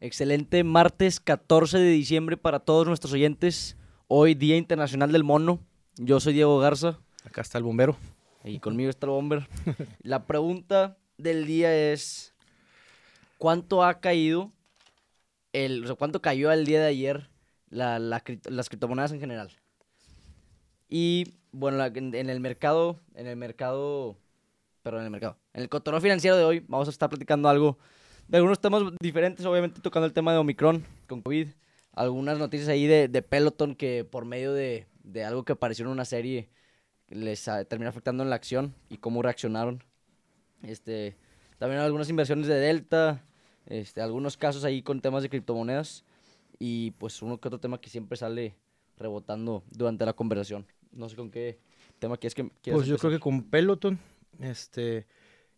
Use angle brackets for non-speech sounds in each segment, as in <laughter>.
Excelente martes 14 de diciembre para todos nuestros oyentes. Hoy Día Internacional del Mono. Yo soy Diego Garza Acá está el bombero. y conmigo está el bomber. La pregunta del día es ¿cuánto ha caído el, o sea, cuánto cayó el día de ayer la- la cri- las criptomonedas en general? Y bueno, en el mercado, en el mercado, perdón, en el mercado, en el cotorreo financiero de hoy vamos a estar platicando algo de algunos temas diferentes, obviamente tocando el tema de Omicron con COVID, algunas noticias ahí de, de Peloton que por medio de, de algo que apareció en una serie les ah, terminó afectando en la acción y cómo reaccionaron. Este, también algunas inversiones de Delta, este, algunos casos ahí con temas de criptomonedas y pues uno que otro tema que siempre sale rebotando durante la conversación. No sé con qué tema quieres que quieras Pues yo creo que con Peloton, este,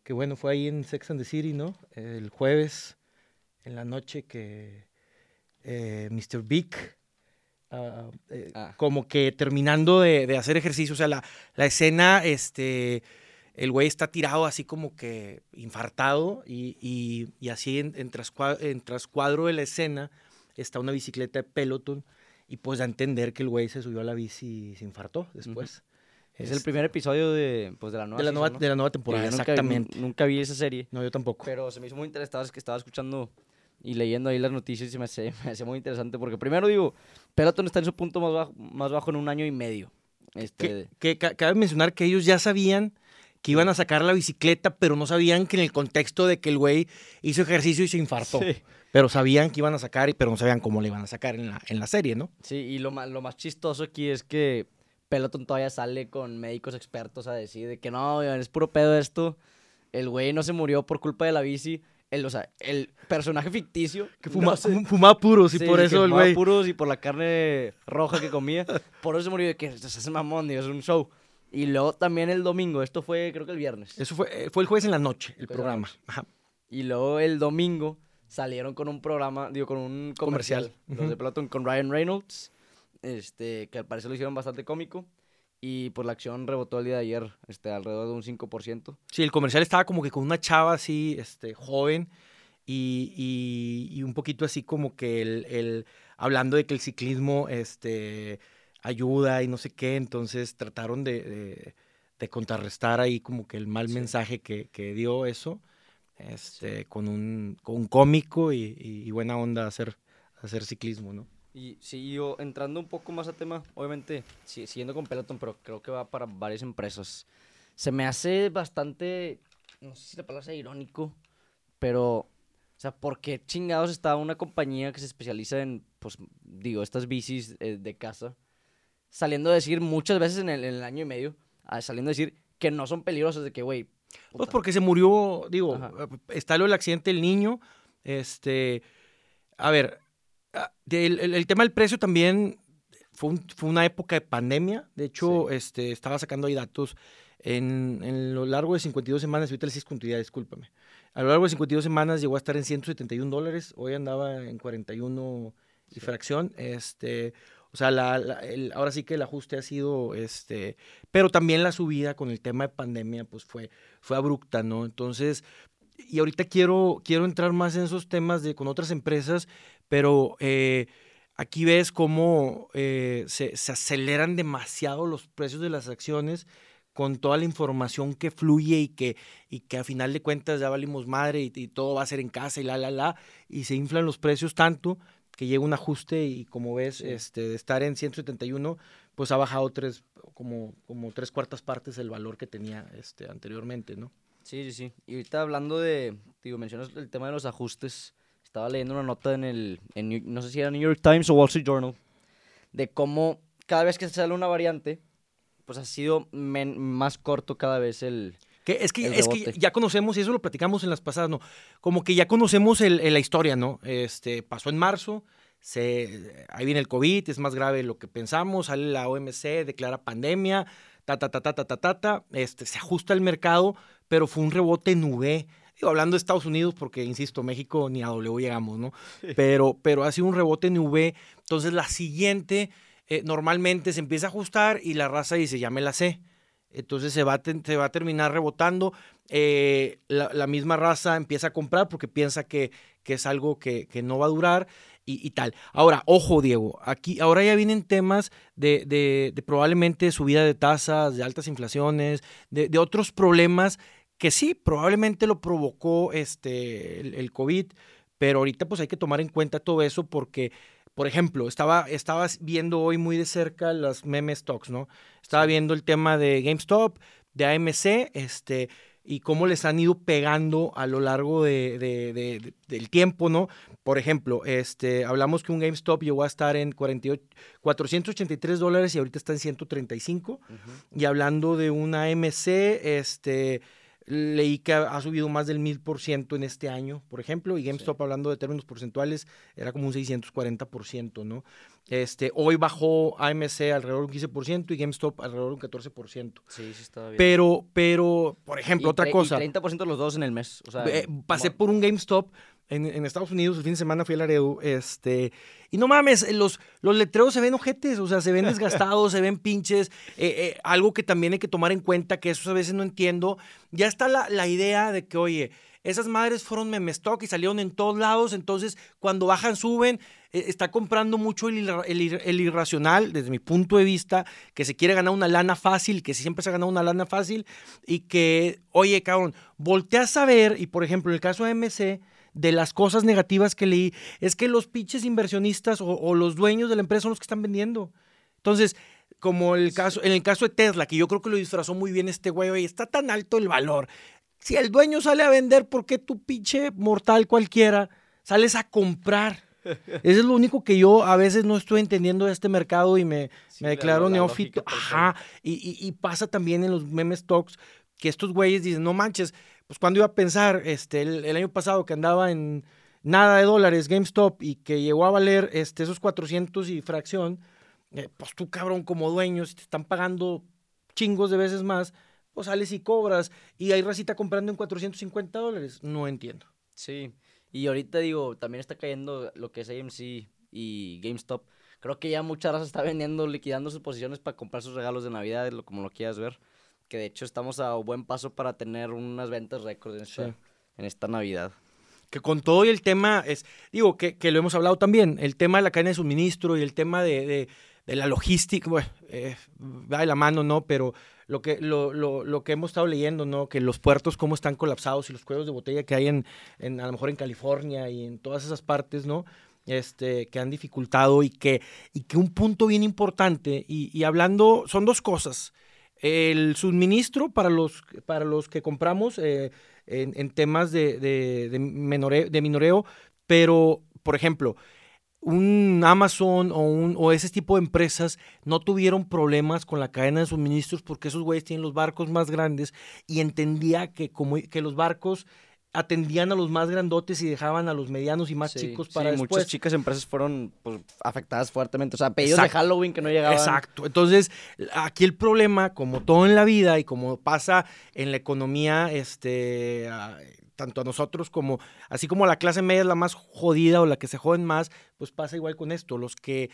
que bueno, fue ahí en Sex and the City, ¿no? El jueves en la noche que eh, Mr. Big, ah, eh, Ah. como que terminando de, de hacer ejercicio, o sea, la, la escena, este, el güey está tirado así como que infartado y, y- y así en, en, trascua- en trascuadro de la escena está una bicicleta de Peloton y pues da a entender que el güey se subió a la bici y se infartó después. Es el Este, primer episodio de, pues, de la nueva de la season, nueva, ¿no? de la nueva temporada, yo exactamente. nu- Nunca vi esa serie. No, yo tampoco. Pero se me hizo muy interesante, es que estaba escuchando y leyendo ahí las noticias y se me hace, <laughs> me hacía muy interesante porque primero digo, Peloton está en su punto más bajo, más bajo en un año y medio. Este, que, que ca- cabe mencionar que ellos ya sabían que iban a sacar la bicicleta, pero no sabían que en el contexto de que el güey hizo ejercicio y se infartó. Sí. Pero sabían que iban a sacar, y- pero no sabían cómo le iban a sacar en la, en la serie, ¿no? Sí, y lo más, lo más chistoso aquí es que Peloton todavía sale con médicos expertos a decir de que no, es puro pedo esto. El güey no se murió por culpa de la bici. El, o sea, el personaje ficticio. Que fuma, no se- fum- fumaba puros y Sí, por que eso el fumaba güey. puros y por la carne roja que comía. por eso se murió de que se hace mamón, digo, es un show. Y luego también el domingo, esto fue creo que el viernes. Eso fue, eh, fue el jueves en la noche, el programa. Ajá. Y luego el domingo salieron con un programa, digo, con un comercial, Comercial. los de. Peloton con Ryan Reynolds, este, que al parecer lo hicieron bastante cómico. Y por la acción rebotó el día de ayer, este, alrededor de un 5%. Sí, el comercial estaba como que con una chava así, este, joven, y, y- y un poquito así como que el, el- hablando de que el ciclismo este, ayuda y no sé qué, entonces trataron de, de- de contrarrestar ahí como que el mal Sí. mensaje que, que dio eso, este, con, un, con un cómico y, y- y buena onda hacer, hacer ciclismo, ¿no? Y sí, yo entrando un poco más a tema, obviamente, sí, siguiendo con Peloton, pero creo que va para varias empresas. Se me hace bastante, no sé si la palabra sea irónico, pero, o sea, ¿por qué chingados está una compañía que se especializa en, pues, digo, estas bicis eh, de casa, saliendo a decir muchas veces en el, en el año y medio, ah, saliendo a decir que no son peligrosas, de que, güey, Pues porque se murió, digo, Ajá. eh, está lo del accidente del niño. Este, a ver, ah, el, el tema del precio también fue, un- fue una época de pandemia. De hecho, Sí. este, estaba sacando ahí datos en, en lo largo de 52 semanas. Ahorita les hice con tu idea, discúlpame. A lo largo de 52 semanas llegó a estar en 171 dólares. Hoy andaba en 41 y Sí. fracción. Este, o sea, la- la- el- ahora sí que el ajuste ha sido, este, pero también la subida con el tema de pandemia, pues fue, fue abrupta, ¿no? Entonces, y ahorita quiero, quiero entrar más en esos temas de, con otras empresas, pero eh, aquí ves cómo eh, se, se aceleran demasiado los precios de las acciones con toda la información que fluye y que, y que a final de cuentas ya valimos madre y, y todo va a ser en casa y la, la, la, y se inflan los precios tanto que llega un ajuste y como ves, este, de estar en 171, pues ha bajado tres, como, como tres cuartas partes el valor que tenía este, anteriormente, ¿no? Sí, sí, sí. Y ahorita hablando de, digo, mencionas el tema de los ajustes. Estaba leyendo una nota en el, en no sé si era New York Times o Wall Street Journal, de cómo cada vez que sale una variante, pues ha sido men- más corto cada vez el... Que es que, es que ya conocemos, y eso lo platicamos en las pasadas, ¿no? Como que ya conocemos el, el- la historia, ¿no? Este, pasó en marzo, se, ahí viene el COVID, es más grave de lo que pensamos, sale la OMC, declara pandemia, ta, ta, ta, ta, ta, ta, ta, ta, este, se ajusta el mercado, pero fue un rebote en V. Digo, hablando de Estados Unidos, porque, insisto, México ni a W llegamos, ¿no? Pero, pero ha sido un rebote en V. Entonces, la siguiente eh, normalmente se empieza a ajustar y la raza dice, ya me la sé. Entonces se va a, se va a terminar rebotando. eh, la, la misma raza empieza a comprar porque piensa que, que es algo que, que no va a durar y, tal. Ahora, ojo, Diego, aquí ahora ya vienen temas de, de, de probablemente subida de tasas, de altas inflaciones, de, de, otros problemas que sí, probablemente lo provocó este, el, el COVID, pero ahorita pues hay que tomar en cuenta todo eso porque por ejemplo, estaba, estaba viendo hoy muy de cerca las meme stocks, ¿no? Estaba viendo el tema de GameStop, de AMC, este, y cómo les han ido pegando a lo largo de, de, del tiempo, ¿no? Por ejemplo, este, hablamos que un GameStop llegó a estar en 48, 483 dólares y ahorita está en 135. Y hablando de una AMC, este, leí que ha, subido más del 1000% en este año, por ejemplo, y GameStop hablando de términos porcentuales era como un 640%, ¿no? Este, hoy bajó AMC alrededor de un 15% y GameStop alrededor de un 14%. Sí, sí estaba bien. Pero, pero, por ejemplo, otra cosa. Y 30% los dos en el mes. Eh, pasé por un GameStop en, Estados Unidos, el fin de semana fui a Laredo, este, y no mames, los, letreros se ven ojetes, o sea, se ven desgastados, se ven pinches, eh, eh, algo que también hay que tomar en cuenta, que eso a veces no entiendo, ya está la, idea de que, oye, esas madres fueron meme stock y salieron en todos lados, entonces cuando bajan, suben, eh, está comprando mucho el, el, el, irracional, desde mi punto de vista, que se quiere ganar una lana fácil, que siempre se ha ganado una lana fácil, y que, oye, cabrón, volteas a ver, y por ejemplo, en el caso de MC, de las cosas negativas que leí es que los pinches inversionistas o, los dueños de la empresa son los que están vendiendo. Entonces, como el caso, en el caso de Tesla, que yo creo que lo disfrazó muy bien este güey, oye, está tan alto el valor. Si el dueño sale a vender, ¿por qué tu pinche mortal cualquiera sales a comprar? <laughs> Eso es lo único que yo a veces no estoy entendiendo de este mercado y me, me declaro neófito. Ajá. Y, y, pasa también en los meme stocks que estos güeyes dicen, no manches, pues cuando iba a pensar este, el, año pasado que andaba en nada de dólares GameStop y que llegó a valer este, esos 400 y fracción, eh, pues tú cabrón como dueño, si te están pagando chingos de veces más, pues sales y cobras y hay racita comprando en 450 dólares. No entiendo. Sí, y ahorita digo, también está cayendo lo que es AMC y GameStop. Creo que ya mucha raza está vendiendo, liquidando sus posiciones para comprar sus regalos de Navidad, como lo quieras ver que de hecho estamos a buen paso para tener unas ventas récord en, en esta Navidad. Que con todo y el tema es, digo, que, que, lo hemos hablado también, el tema de la cadena de suministro y el tema de, de, de la logística, bueno, eh, va de la mano, ¿no? Pero lo que, lo, lo, lo, que hemos estado leyendo, ¿no? Que los puertos cómo están colapsados y los cuellos de botella que hay en, en, a lo mejor en California y en todas esas partes, ¿no? Este, que han dificultado y que, y que un punto bien importante, y, y hablando, son dos cosas el suministro para los, para los que compramos eh, en, temas de, de, minoreo, pero, por ejemplo, un Amazon o, un, o ese tipo de empresas no tuvieron problemas con la cadena de suministros porque esos güeyes tienen los barcos más grandes y entendía que, como, que los barcos atendían a los más grandotes y dejaban a los medianos y más chicos para sí, después. muchas chicas empresas fueron pues, afectadas fuertemente. O sea, pedidos de Halloween que no llegaban. Exacto. Entonces, aquí el problema, como todo en la vida y como pasa en la economía, este, tanto a nosotros como, así como la clase media es la más jodida o la que se joden más, pues pasa igual con esto. Los que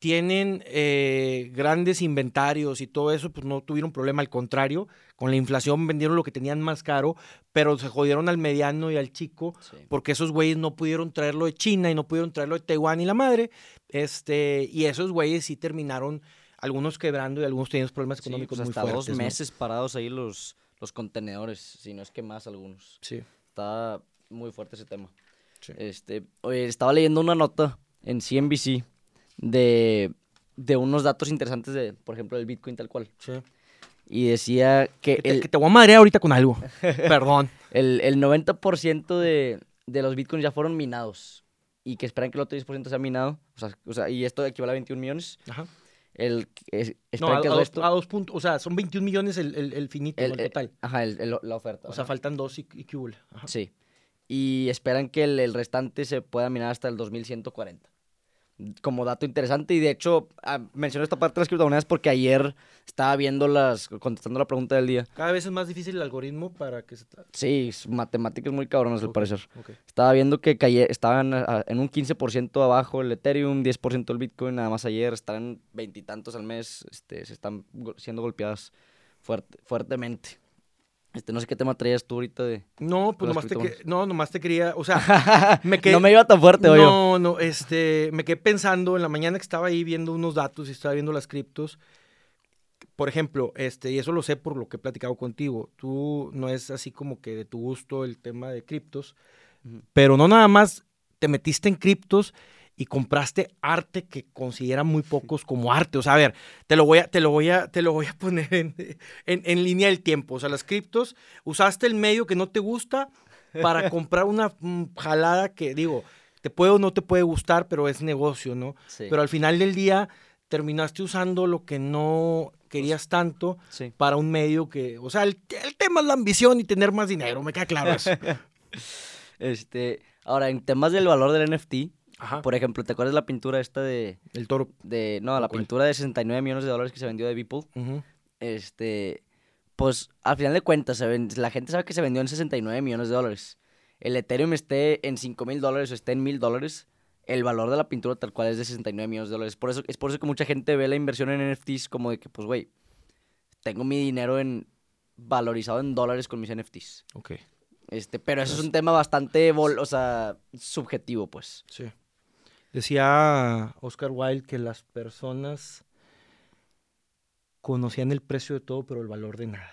tienen eh, grandes inventarios y todo eso, pues no tuvieron problema, al contrario, con la inflación vendieron lo que tenían más caro, pero se jodieron al mediano y al chico, porque esos güeyes no pudieron traerlo de China y no pudieron traerlo de Taiwán y la madre, este, y esos güeyes sí terminaron, algunos quebrando y algunos tenían problemas económicos pues muy hasta fuertes. dos meses parados ahí los, los contenedores, si no es que más algunos. Sí. Está muy fuerte ese tema. Este, oye, estaba leyendo una nota en CNBC de, de unos datos interesantes de, por ejemplo, del Bitcoin tal cual. Sí. Y decía que... Que te, el, que te voy a madrear ahorita con algo. <laughs> Perdón. El, el 90% de, de los Bitcoins ya fueron minados. Y que esperan que el otro 10% sea minado. O sea, o sea, y esto equivale a 21 millones. Ajá. El, es, no, a, que a, dos, a, dos, puntos, o sea, son 21 millones el, el, el finito, el, el, total. Ajá, el, la oferta. O sea, faltan dos y, y Ajá. Sí. Y esperan que el, restante se pueda minar hasta el 2140 como dato interesante. Y de hecho, ah, menciono esta parte de las criptomonedas porque ayer estaba viendo las, contestando la pregunta del día. Cada vez es más difícil el algoritmo para que se... Sí, matemáticas muy cabronas okay, al parecer. Okay. Estaba viendo que caye, estaban en un 15% abajo el Ethereum, 10% el Bitcoin, nada más ayer, están veintitantos al mes, este, se están siendo golpeadas fuerte, fuertemente. Este, no sé qué tema traías tú ahorita de... No, pues nomás te, que- no, nomás te quería, o sea, <laughs> me quedé... no me iba tan fuerte, oye. No, no, este, me quedé pensando en la mañana que estaba ahí viendo unos datos y estaba viendo las criptos. Por ejemplo, este, y eso lo sé por lo que he platicado contigo. Tú no es así como que de tu gusto el tema de criptos, pero no nada más te metiste en criptos y compraste arte que consideran muy pocos como arte. O sea, a ver, te lo voy a, te lo voy a, te lo voy a poner en, en- en línea del tiempo. O sea, las criptos, usaste el medio que no te gusta para <laughs> comprar una mm, jalada que, digo, te puede o no te puede gustar, pero es negocio, ¿no? Sí, Pero al final del día terminaste usando lo que no querías tanto sí. para un medio que, o sea, el, el tema es la ambición y tener más dinero, me queda claro eso. <laughs> Este, ahora, en temas del valor del NFT, Ajá. por ejemplo, ¿te acuerdas la pintura esta de... El toro. de no, la ¿Cuál? pintura de 69 millones de dólares que se vendió de Beeple? Ujú. Este, pues al final de cuentas, se ven- la gente sabe que se vendió en 69 millones de dólares. El Ethereum esté en 5 mil dólares o esté en mil dólares, el valor de la pintura tal cual es de 69 millones de dólares. Por eso, es por eso que mucha gente ve la inversión en NFTs como de que, pues, güey, tengo mi dinero en valorizado en dólares con mis NFTs. Ok, Este, pero eso es un tema bastante, vol- o sea, subjetivo, pues. sí. Decía Oscar Wilde que las personas conocían el precio de todo, pero el valor de nada.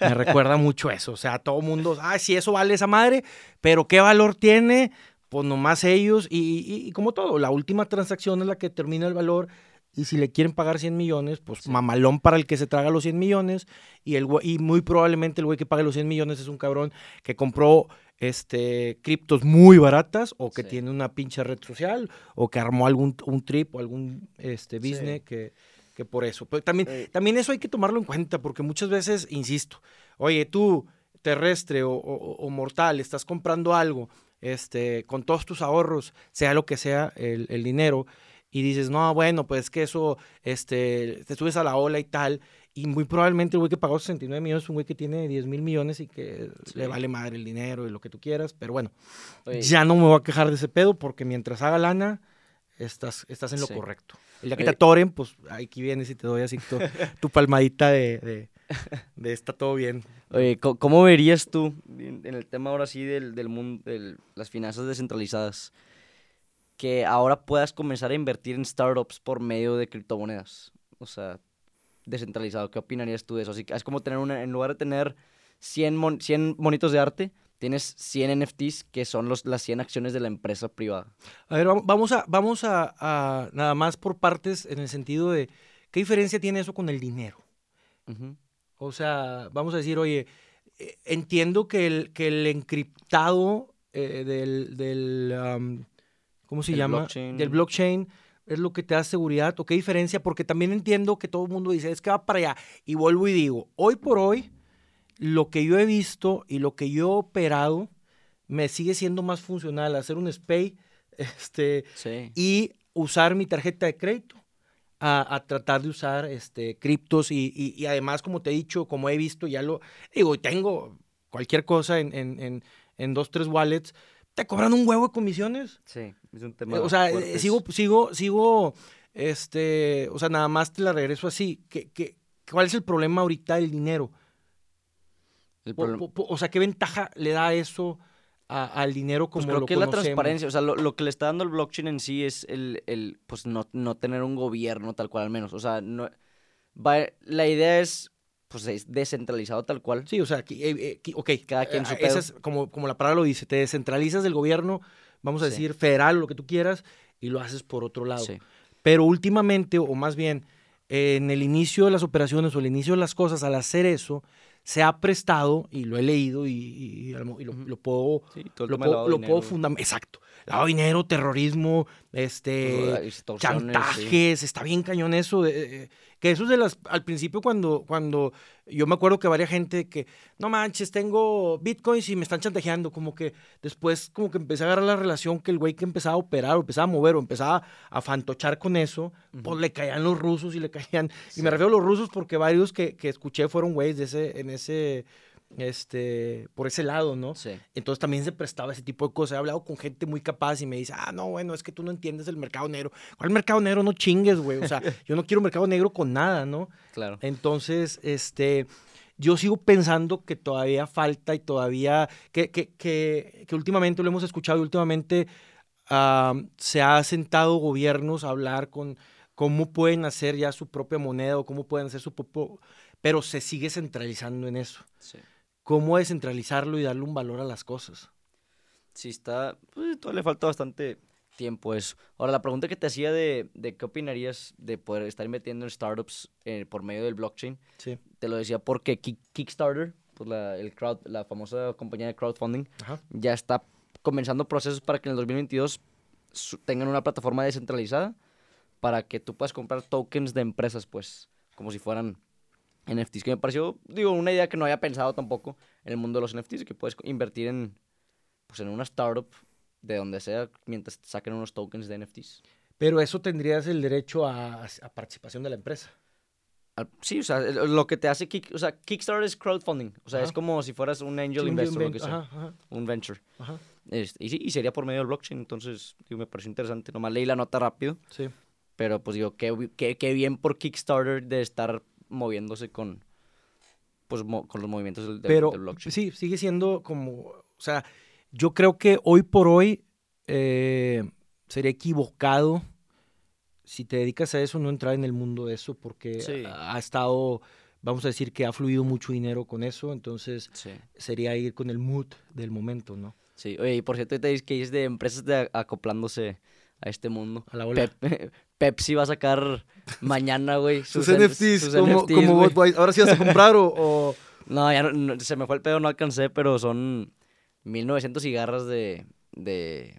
Me recuerda <laughs> mucho eso. O sea, todo mundo, ah, sí, eso vale esa madre, pero ¿qué valor tiene? Pues nomás ellos. Y, y- y como todo, la última transacción es la que determina el valor. Y si le quieren pagar 100 millones, pues mamalón para el que se traga los 100 millones. Y, el, y muy probablemente el güey que pague los 100 millones es un cabrón que compró este, criptos muy baratas o que Sí. tiene una pinche red social o que armó algún un trip o algún este, Sí. business que, que por eso. Pero también, Eh. también eso hay que tomarlo en cuenta porque muchas veces, insisto, oye, tú terrestre o, o- o mortal, estás comprando algo este, con todos tus ahorros, sea lo que sea el, el dinero, y dices, no, bueno, pues que eso, este, te subes a la ola y tal, y muy probablemente el güey que pagó 69 millones es un güey que tiene 10 mil millones y que Sí. le vale madre el dinero y lo que tú quieras, pero bueno, Oye, ya no me voy a quejar de ese pedo porque mientras haga lana, estás, estás en lo Sí. correcto. El día que Oye. te atoren, pues aquí vienes y te doy así tu, <laughs> tu palmadita de, de, de está todo bien. Oye, ¿cómo verías tú en en el tema ahora sí del, del mundo, de las finanzas descentralizadas, que ahora puedas comenzar a invertir en startups por medio de criptomonedas? O sea, descentralizado, ¿qué opinarías tú de eso? Así que es como tener una, en lugar de tener 100, mon- 100 monitos de arte, tienes 100 NFTs que son los, las 100 acciones de la empresa privada. A ver, vam- vamos a, vamos a, a nada más por partes en el sentido de qué diferencia tiene eso con el dinero. O sea, vamos a decir, oye, eh, entiendo que el, que el encriptado eh, del, del ¿cómo se El llama? blockchain. Del blockchain es lo que te da seguridad. ¿O qué diferencia? Porque también entiendo que todo el mundo dice, es que va para allá. Y vuelvo y digo, hoy por hoy, lo que yo he visto y lo que yo he operado me sigue siendo más funcional hacer un SPAY <laughs> este, Sí. y usar mi tarjeta de crédito a, a tratar de usar este, criptos y, y- y además, como te he dicho, como he visto, ya lo digo, tengo cualquier cosa en, en, en, en dos, tres wallets, te cobran un huevo de comisiones. Sí, es un tema Eh, o sea, eh, sigo, sigo, sigo, este, o sea, nada más te la regreso así. ¿Qué, qué, ¿Cuál es el problema ahorita del dinero? El po- o sea, ¿qué ventaja le da eso a- al dinero como Pues creo lo que es la transparencia, o sea, lo, lo que le está dando el blockchain en sí es el, el pues no, no tener un gobierno tal cual al menos, o sea, no, va, la idea es, pues es descentralizado tal cual. Sí, o sea, aquí, eh, eh, aquí- ok. Cada quien su eh, esa pedo. es como, como la palabra lo dice, te descentralizas del gobierno, vamos a Sí. decir, federal, lo que tú quieras, y lo haces por otro lado. Sí. Pero últimamente, o más bien, eh, en el inicio de las operaciones o el inicio de las cosas, al hacer eso, se ha prestado, y lo he leído y, y- y a lo- y lo, Ujú. lo puedo, Sí, lo puedo, lo puedo fundamentar. Exacto. Lavado de dinero, terrorismo, este, sí. chantajes, está bien cañón eso. eh, que eso es de las, al principio cuando, cuando yo me acuerdo que varia gente que, no manches, tengo bitcoins y me están chantajeando, como que después como que empecé a agarrar la relación que el güey que empezaba a operar o empezaba a mover o empezaba a fantochar con eso, pues le caían los rusos y le caían, y me refiero a los rusos porque varios que, que escuché fueron güeyes de ese, en ese, este, por ese lado, ¿no? Sí. Entonces también se prestaba ese tipo de cosas. He hablado con gente muy capaz y me dice, ah, no, bueno, es que tú no entiendes el mercado negro. ¿Cuál mercado negro? No chingues, güey. O sea, <laughs> yo no quiero mercado negro con nada, ¿no? Claro. Entonces, este, yo sigo pensando que todavía falta y todavía, que, que, que, que últimamente lo hemos escuchado y últimamente ah, se ha sentado gobiernos a hablar con cómo pueden hacer ya su propia moneda o cómo pueden hacer su propio, pero se sigue centralizando en eso. Sí. ¿Cómo descentralizarlo y darle un valor a las cosas? Sí, está. Pues, todavía le falta bastante tiempo eso. Ahora, la pregunta que te hacía de, de qué opinarías de poder estar invirtiendo en startups eh, por medio del blockchain, Sí. te lo decía porque Kick- Kickstarter, pues la, el crowd, la famosa compañía de crowdfunding, Ajá. ya está comenzando procesos para que en el 2022 su- tengan una plataforma descentralizada para que tú puedas comprar tokens de empresas, pues, como si fueran NFTs, que me pareció, digo, una idea que no había pensado tampoco en el mundo de los NFTs, que puedes invertir en, pues, en una startup de donde sea mientras te saquen unos tokens de NFTs. Pero eso tendrías el derecho a, a participación de la empresa. Al- Sí, o sea, lo que te hace Kick, o sea, Kickstarter es crowdfunding, o sea, Ajá. es como si fueras un angel Sí, un investor, lo invent- que sea, ajá, ajá, un venture. ajá. Este, y y sería por medio del blockchain, entonces, digo, me pareció interesante. Nomás leí la nota rápido, Sí. pero pues digo, qué, qué, qué bien por Kickstarter de estar moviéndose con, pues, mo- con los movimientos del, del- Pero del blockchain. sí, sigue siendo como, o sea, yo creo que hoy por hoy eh, sería equivocado si te dedicas a eso no entrar en el mundo de eso porque Sí. ha estado, vamos a decir que ha fluido mucho dinero con eso, entonces Sí, sería ir con el mood del momento, ¿no? sí. Oye, y por cierto, ahorita dices que es de empresas de acoplándose a este mundo. A la ola. Pep- <laughs> Pepsi va a sacar mañana, güey. Sus, NFTs, sus como, NFTs, como Boy. Ahora sí vas a comprar o, o- <laughs> No, ya no- no, se me fue el pedo, no alcancé, pero son 1900 cigarras de, de,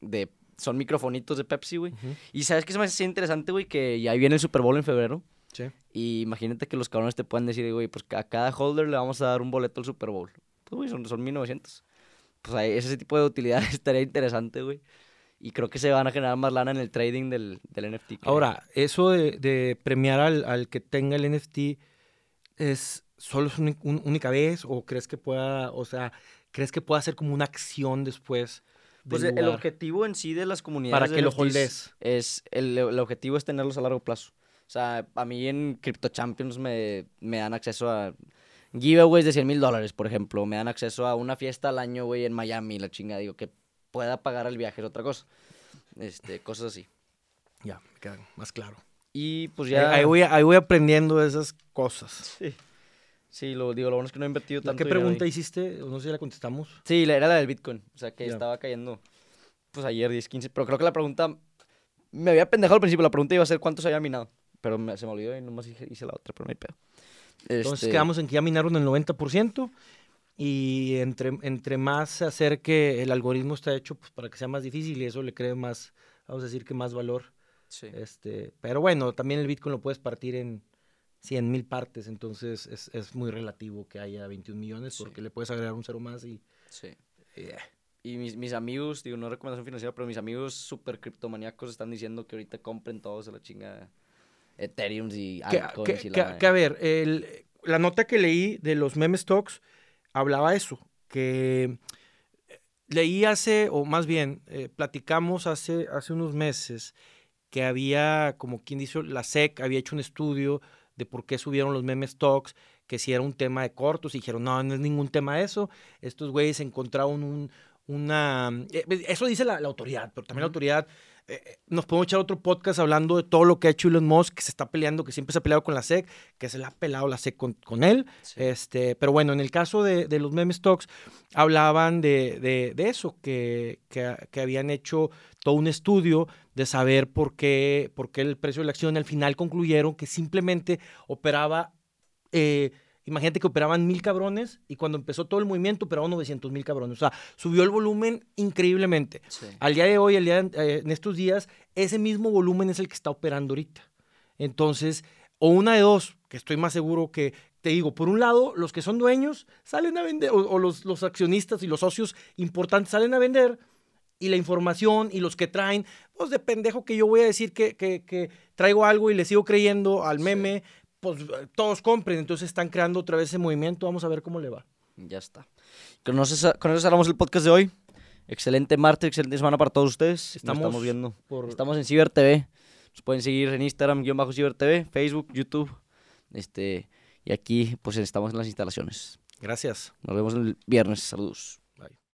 de, son microfonitos de Pepsi, güey. Y ¿sabes qué se me hace interesante, güey? Que ya viene el Super Bowl en febrero. Sí. Y imagínate que los cabrones te puedan decir, güey, pues a cada holder le vamos a dar un boleto al Super Bowl. Pues, güey, son, son 1900. Pues ese tipo de utilidad <laughs> estaría interesante, güey. Y creo que se van a generar más lana en el trading del, del NFT. creo. Ahora, eso de, de premiar al, al que tenga el NFT es solo es una un- única vez o crees que pueda, o sea, crees que pueda ser como una acción después Pues el objetivo en sí de las comunidades Para que lo holdes. es el, el objetivo es tenerlos a largo plazo. O sea, a mí en Crypto Champions me, me dan acceso a giveaways de 100 mil dólares, por ejemplo. Me dan acceso a una fiesta al año, güey, en Miami, la chinga. Digo, que pueda pagar el viaje es otra cosa. Este, cosas así. Ya, me queda más claro. Y pues ya... ahí voy, ahí voy aprendiendo esas cosas. Sí. Sí, lo digo, lo bueno es que no he invertido tanto ¿Qué pregunta hiciste? No sé si la contestamos. Sí, la- era la del Bitcoin. O sea, que Ya. estaba cayendo, pues ayer 10, 15. Pero creo que la pregunta, me había pendejado al principio. La pregunta iba a ser cuánto se había minado. Pero me- se me olvidó y nomás hice, hice la otra, pero no hay pedo. Entonces Este, quedamos en que ya minaron el 90% y entre, entre más se acerque el algoritmo está hecho pues, para que sea más difícil y eso le cree más, vamos a decir que más valor. Sí. Este, pero bueno, también el Bitcoin lo puedes partir en 100 mil partes, entonces es, es muy relativo que haya 21 millones Sí. porque le puedes agregar un cero más y... sí. eh, Y mis, mis amigos, digo, no recomendación financiera, pero mis amigos super criptomaníacos están diciendo que ahorita compren todos de la chinga Ethereum y que, altcoins que- y la que- que, a ver, el- la nota que leí de los meme stocks hablaba eso, que eh, leí hace, o más bien, eh, platicamos hace, hace unos meses que había, como quien dice, la SEC había hecho un estudio de por qué subieron los meme stocks, que si era un tema de cortos, y dijeron, no, no es ningún tema eso, estos güeyes encontraron un, una... eh, eso dice la, la autoridad, pero también la autoridad eh, eh, nos podemos echar otro podcast hablando de todo lo que ha hecho Elon Musk, que se está peleando, que siempre se ha peleado con la SEC, que se le ha pelado la SEC con, con él. Sí. Este, pero bueno, en el caso de, de los meme stocks, hablaban de, de- de eso, que, que, que habían hecho todo un estudio de saber por qué, por qué el precio de la acción al final concluyeron que simplemente operaba, eh, imagínate que operaban mil cabrones y cuando empezó todo el movimiento operaban 900 mil cabrones. O sea, subió el volumen increíblemente. Sí. Al día de hoy, al día de- eh, en estos días, ese mismo volumen es el que está operando ahorita. Entonces, o una de dos, que estoy más seguro que, te digo, por un lado, los que son dueños salen a vender, o, o los, los accionistas y los socios importantes salen a vender, y la información y los que traen, pues de pendejo que yo voy a decir que, que- que traigo algo y le sigo creyendo al Sí. Pues todos compren, entonces están creando otra vez ese movimiento, vamos a ver cómo le va. Ya está. Con eso, con eso cerramos el podcast de hoy. Excelente martes, excelente semana para todos ustedes. Nos Estamos estamos viendo. Por, Estamos en Ciber TV. Nos pueden seguir en Instagram, guion bajo Ciber TV, Facebook, YouTube. Este, Y aquí, pues estamos en las instalaciones. Gracias. Nos vemos el viernes. Saludos.